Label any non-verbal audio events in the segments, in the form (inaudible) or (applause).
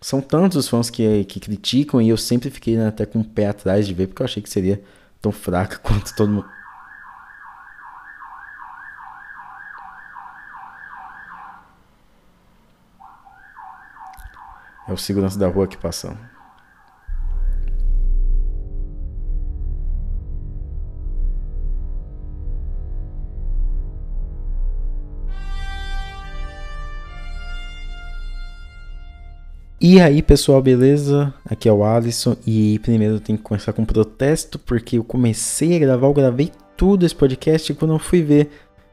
são tantos os fãs que, que criticam e eu sempre fiquei né, até com o pé atrás de ver, porque eu achei que seria tão fraca (laughs) quanto todo mundo. É o segurança da rua aqui passando. E aí, pessoal, beleza? Aqui é o Alisson e primeiro eu tenho que começar com um protesto porque eu comecei a gravar, eu gravei tudo esse podcast e quando eu fui ver,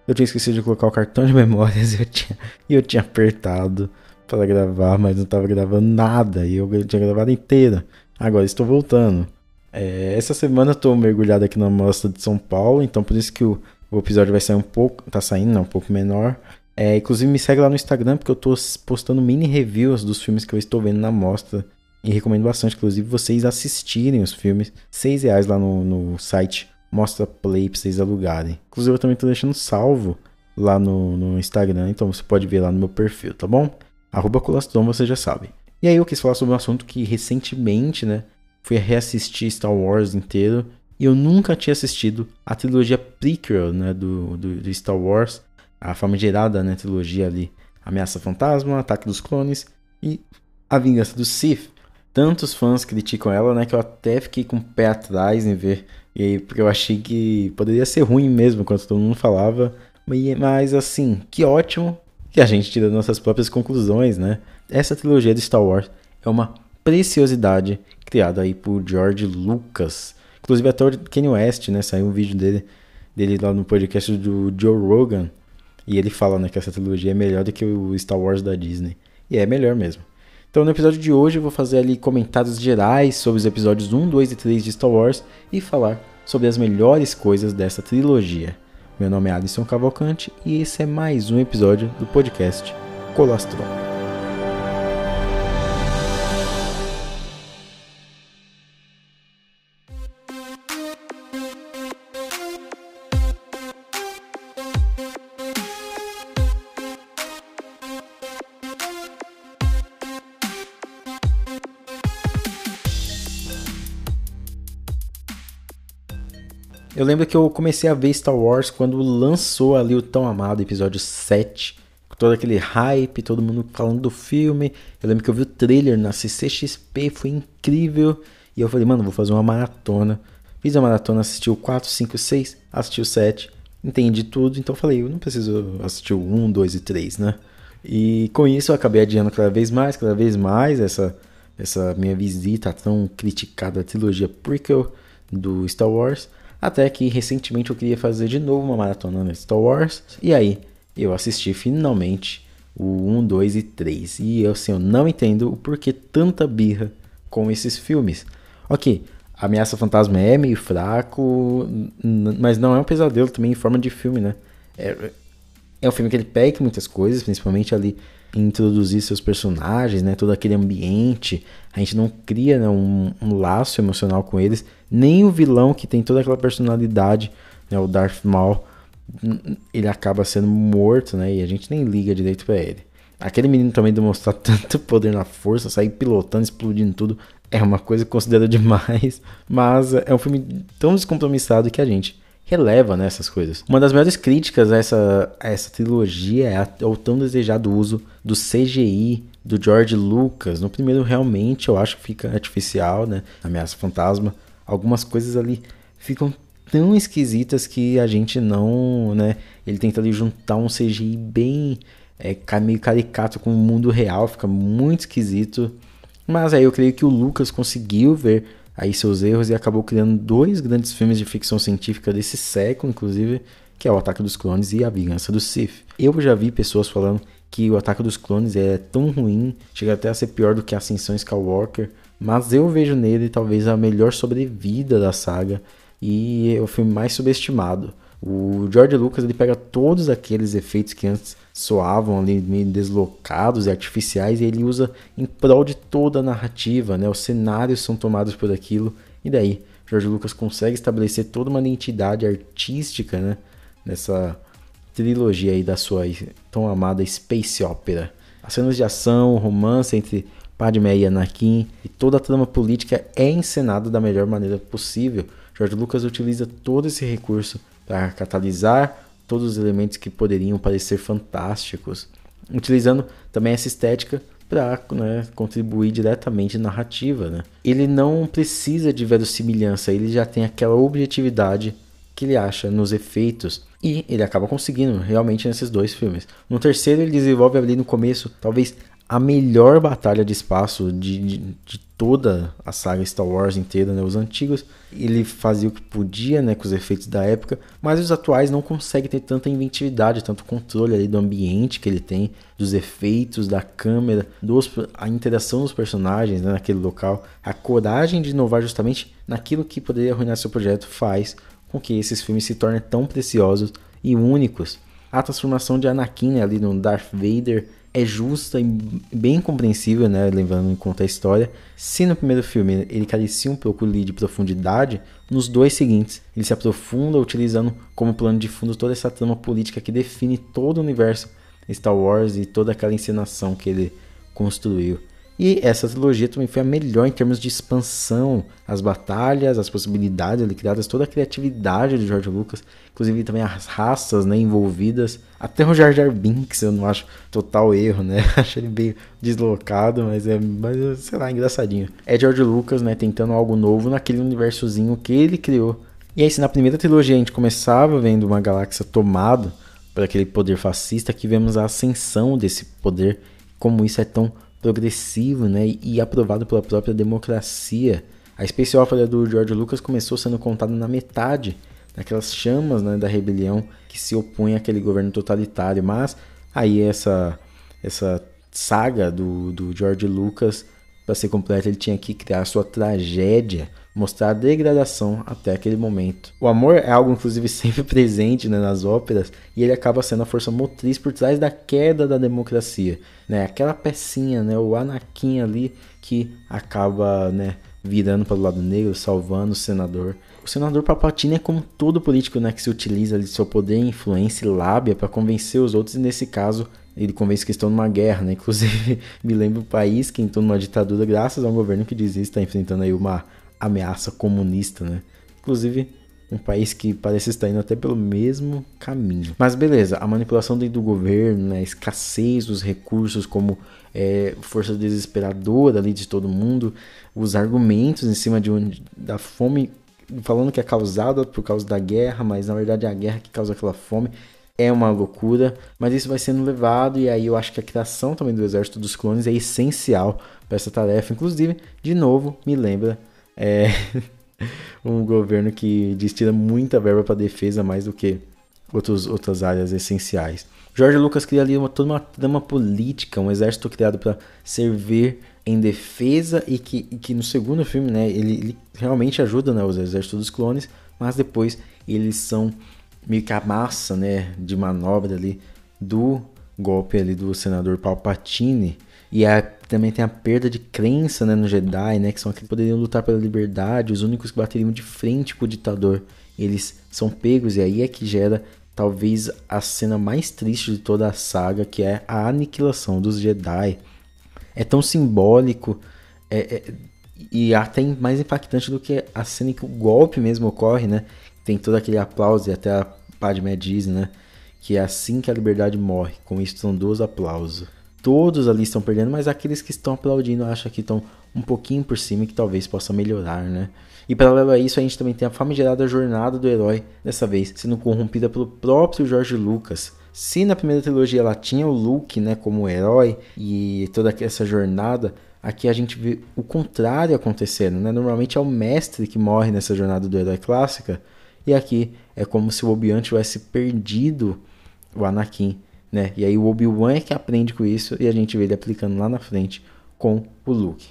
eu tinha esquecido de colocar o cartão de memórias (laughs) e eu tinha, eu tinha apertado para gravar, mas não estava gravando nada e eu tinha gravado inteira. Agora estou voltando. É, essa semana eu tô mergulhado aqui na mostra de São Paulo, então por isso que o, o episódio vai sair um pouco, tá saindo, não, um pouco menor. É, inclusive me segue lá no Instagram, porque eu tô postando mini reviews dos filmes que eu estou vendo na mostra. E recomendo bastante, inclusive, vocês assistirem os filmes. seis reais lá no, no site Mostra Play pra vocês alugarem. Inclusive, eu também tô deixando salvo lá no, no Instagram, então você pode ver lá no meu perfil, tá bom? Arroba Colastron, você já sabe. E aí eu quis falar sobre um assunto que recentemente, né, fui reassistir Star Wars inteiro. E eu nunca tinha assistido a trilogia prequel, né, do, do, do Star Wars a famigerada né, trilogia ali, Ameaça Fantasma, Ataque dos Clones e A Vingança do Sith. Tantos fãs criticam ela, né, que eu até fiquei com o pé atrás em ver, e, porque eu achei que poderia ser ruim mesmo, quando todo mundo falava, mas assim, que ótimo que a gente tira nossas próprias conclusões, né? Essa trilogia de Star Wars é uma preciosidade criada aí por George Lucas. Inclusive até o Kanye West, né? Saiu um vídeo dele, dele lá no podcast do Joe Rogan, e ele fala né, que essa trilogia é melhor do que o Star Wars da Disney. E é melhor mesmo. Então no episódio de hoje eu vou fazer ali comentários gerais sobre os episódios 1, 2 e 3 de Star Wars e falar sobre as melhores coisas dessa trilogia. Meu nome é Alisson Cavalcante e esse é mais um episódio do podcast Colastron. Eu lembro que eu comecei a ver Star Wars quando lançou ali o tão amado episódio 7. Com todo aquele hype, todo mundo falando do filme. Eu lembro que eu vi o trailer na CCXP, foi incrível. E eu falei, mano, vou fazer uma maratona. Fiz a maratona, assisti o 4, 5, 6, assisti o 7, entendi tudo. Então falei, eu não preciso assistir o 1, 2 e 3, né? E com isso eu acabei adiando cada vez mais, cada vez mais essa, essa minha visita tão criticada à trilogia prequel do Star Wars. Até que recentemente eu queria fazer de novo uma maratona no Star Wars. E aí eu assisti finalmente o 1, 2 e 3. E eu, assim, eu não entendo o porquê tanta birra com esses filmes. Ok, Ameaça Fantasma é meio fraco, mas não é um pesadelo também em forma de filme, né? É, é um filme que ele pega muitas coisas, principalmente ali introduzir seus personagens, né? Todo aquele ambiente. A gente não cria né, um, um, laço emocional com eles. Nem o vilão que tem toda aquela personalidade, né, o Darth Maul, ele acaba sendo morto, né? E a gente nem liga direito para ele. Aquele menino também demonstrar (laughs) tanto poder na força, sair pilotando, explodindo tudo, é uma coisa que (laughs) demais. Mas é um filme tão descompromissado que a gente releva nessas né, coisas. Uma das maiores críticas a essa, a essa trilogia é, é o tão desejado uso do CGI do George Lucas. No primeiro, realmente, eu acho que fica artificial, né? Ameaça Fantasma. Algumas coisas ali ficam tão esquisitas que a gente não, né? Ele tenta ali juntar um CGI bem é, meio caricato com o mundo real, fica muito esquisito. Mas aí eu creio que o Lucas conseguiu ver aí seus erros e acabou criando dois grandes filmes de ficção científica desse século, inclusive, que é o Ataque dos Clones e A Vingança do Sith. Eu já vi pessoas falando que o Ataque dos Clones é tão ruim, chega até a ser pior do que Ascensão Skywalker, mas eu vejo nele talvez a melhor sobrevida da saga e é o filme mais subestimado. O George Lucas ele pega todos aqueles efeitos que antes soavam ali meio deslocados e artificiais e ele usa em prol de toda a narrativa, né? Os cenários são tomados por aquilo e daí George Lucas consegue estabelecer toda uma identidade artística, né? Nessa trilogia aí da sua tão amada space opera. As cenas de ação, romance entre Padmé e Anakin, e toda a trama política é encenada da melhor maneira possível. George Lucas utiliza todo esse recurso para catalisar todos os elementos que poderiam parecer fantásticos, utilizando também essa estética para né, contribuir diretamente na narrativa. Né? Ele não precisa de verossimilhança, ele já tem aquela objetividade que ele acha nos efeitos e ele acaba conseguindo realmente nesses dois filmes. No terceiro ele desenvolve ali no começo talvez a melhor batalha de espaço de, de, de, toda a saga Star Wars inteira, né? Os antigos, ele fazia o que podia, né, com os efeitos da época, mas os atuais não conseguem ter tanta inventividade, tanto controle ali do ambiente que ele tem, dos efeitos, da câmera, dos, a interação dos personagens né, naquele local, a coragem de inovar justamente naquilo que poderia arruinar seu projeto faz com que esses filmes se tornem tão preciosos e únicos. A transformação de Anakin né, ali no Darth Vader é justa e bem compreensível, né, levando em conta a história. Se no primeiro filme ele carecia um pouco de profundidade, nos dois seguintes ele se aprofunda utilizando como plano de fundo toda essa trama política que define todo o universo Star Wars e toda aquela encenação que ele construiu. E essa trilogia também foi a melhor em termos de expansão, as batalhas, as possibilidades ali criadas, toda a criatividade de George Lucas, inclusive também as raças né, envolvidas. Até o Jar Jar Binks eu não acho total erro, né? (laughs) acho ele meio deslocado, mas é, mas, sei lá, engraçadinho. É George Lucas, né, tentando algo novo naquele universozinho que ele criou. E aí, se na primeira trilogia a gente começava vendo uma galáxia tomada por aquele poder fascista, que vemos a ascensão desse poder, como isso é tão progressivo né, e aprovado pela própria democracia. A Space Opera do George Lucas começou sendo contada na metade daquelas chamas né, da rebelião que se opõe àquele governo totalitário. Mas aí essa, essa saga do, do George Lucas, para ser completa, ele tinha que criar sua tragédia mostrar a degradação até aquele momento. O amor é algo, inclusive, (laughs) sempre presente né, nas óperas e ele acaba sendo a força motriz por trás da queda da democracia. Né? Aquela pecinha, né, o Anakin ali que acaba né, virando para o lado negro, salvando o senador. O senador Papatini é como todo político né, que se utiliza de seu poder, influência e lábia para convencer os outros, e nesse caso ele convence que estão numa guerra, né? (laughs) Inclusive, me lembra um país que entrou numa ditadura graças a um governo que diz está enfrentando aí uma ameaça comunista, né? Inclusive, um país que parece estar indo até pelo mesmo caminho. Mas beleza, a manipulação do governo, né, a escassez dos recursos como é, força desesperadora ali de todo mundo, os argumentos em cima de onde, da fome, falando que é causada por causa da guerra, mas na verdade é a guerra que causa aquela fome. É uma loucura, mas isso vai sendo levado, e aí eu acho que a criação também do exército dos clones é essencial para essa tarefa. Inclusive, de novo, me lembra é (laughs) um governo que destina muita verba para defesa mais do que outros, outras áreas essenciais. Jorge Lucas cria ali uma, toda uma trama política, um exército criado para servir em defesa e que, e que no segundo filme, né, ele, ele, realmente ajuda né, os exércitos dos clones, mas depois eles são meio que a massa, né, de manobra ali do golpe ali do senador Palpatine e a, também tem a perda de crença né, no Jedi, né, que são aqueles que poderiam lutar pela liberdade, os únicos que bateriam de frente com o ditador. Eles são pegos, e aí é que gera talvez a cena mais triste de toda a saga, que é a aniquilação dos Jedi. É tão simbólico é, é, e até mais impactante do que a cena em que o golpe mesmo ocorre, né? Tem todo aquele aplauso e até a Padmé diz, né? Que é assim que a liberdade morre, com estrondoso aplauso todos ali estão perdendo, mas aqueles que estão aplaudindo acham que estão um pouquinho por cima e que talvez possa melhorar, né? E paralelo a isso, a gente também tem a famigerada jornada do herói, dessa vez sendo corrompida pelo próprio George Lucas. Se na primeira trilogia ela tinha o Luke, né, como herói e toda essa jornada, aqui a gente vê o contrário acontecendo, né? Normalmente é o mestre que morre nessa jornada do herói clássica, e aqui é como se o Obi-Wan tivesse perdido o Anakin né? E aí o Obi-Wan é que aprende com isso e a gente vê ele aplicando lá na frente com o Luke.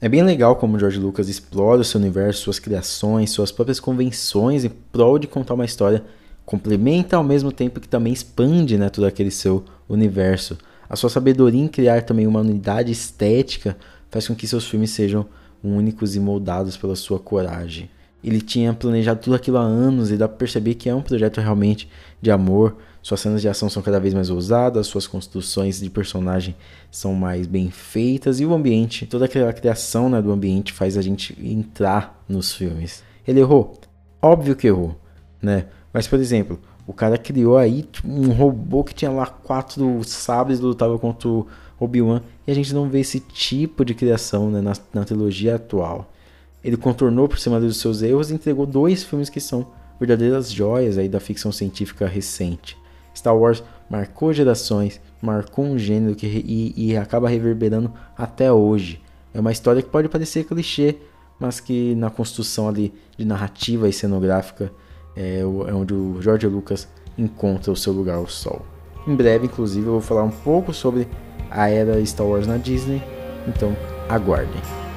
É bem legal como o George Lucas explora o seu universo, suas criações, suas próprias convenções em prol de contar uma história, complementa ao mesmo tempo que também expande né, todo aquele seu universo. A sua sabedoria em criar também uma unidade estética faz com que seus filmes sejam únicos e moldados pela sua coragem. Ele tinha planejado tudo aquilo há anos e dá pra perceber que é um projeto realmente de amor. Suas cenas de ação são cada vez mais ousadas, suas construções de personagem são mais bem feitas e o ambiente, toda aquela criação né, do ambiente faz a gente entrar nos filmes. Ele errou? Óbvio que errou, né? Mas, por exemplo, o cara criou aí um robô que tinha lá quatro sabres lutava contra o Obi-Wan e a gente não vê esse tipo de criação né, na, na trilogia atual. Ele contornou por cima dos seus erros e entregou dois filmes que são verdadeiras joias aí da ficção científica recente. Star Wars marcou gerações, marcou um gênero que e, e acaba reverberando até hoje. É uma história que pode parecer clichê, mas que na construção ali de narrativa e cenográfica é, é onde o George Lucas encontra o seu lugar ao sol. Em breve, inclusive, eu vou falar um pouco sobre a era Star Wars na Disney, então aguardem.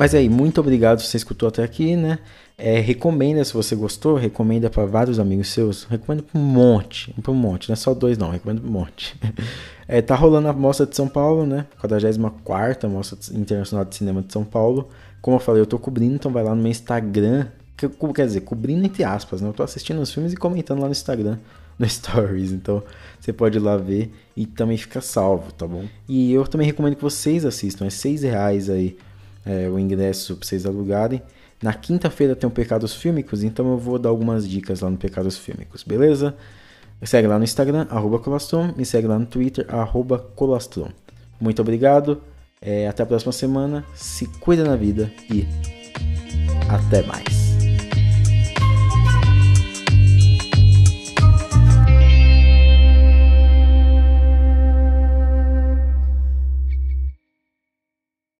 Mas aí, muito obrigado se você escutou até aqui, né? É, recomenda se você gostou, recomenda para vários amigos seus, recomenda para um monte, para um monte, não é só dois não, recomenda para um monte. (laughs) É, tá rolando a Mostra de São Paulo, né? 44 Mostra Internacional de Cinema de São Paulo. Como eu falei, eu tô cobrindo, então vai lá no meu Instagram, que, quer dizer, cobrindo entre aspas, né? Eu tô assistindo os filmes e comentando lá no Instagram, (laughs) no Stories, então você pode ir lá ver e também fica salvo, tá bom? E eu também recomendo que vocês assistam, é seis reais aí é, o ingresso para vocês alugarem. Na quinta-feira tem o Pecados Fílmicos, então eu vou dar algumas dicas lá no Pecados Fílmicos, beleza? Me segue lá no Instagram, arroba Colastron, me segue lá no Twitter, arroba Colastron. Muito obrigado, é, até a próxima semana, se cuida na vida e até mais.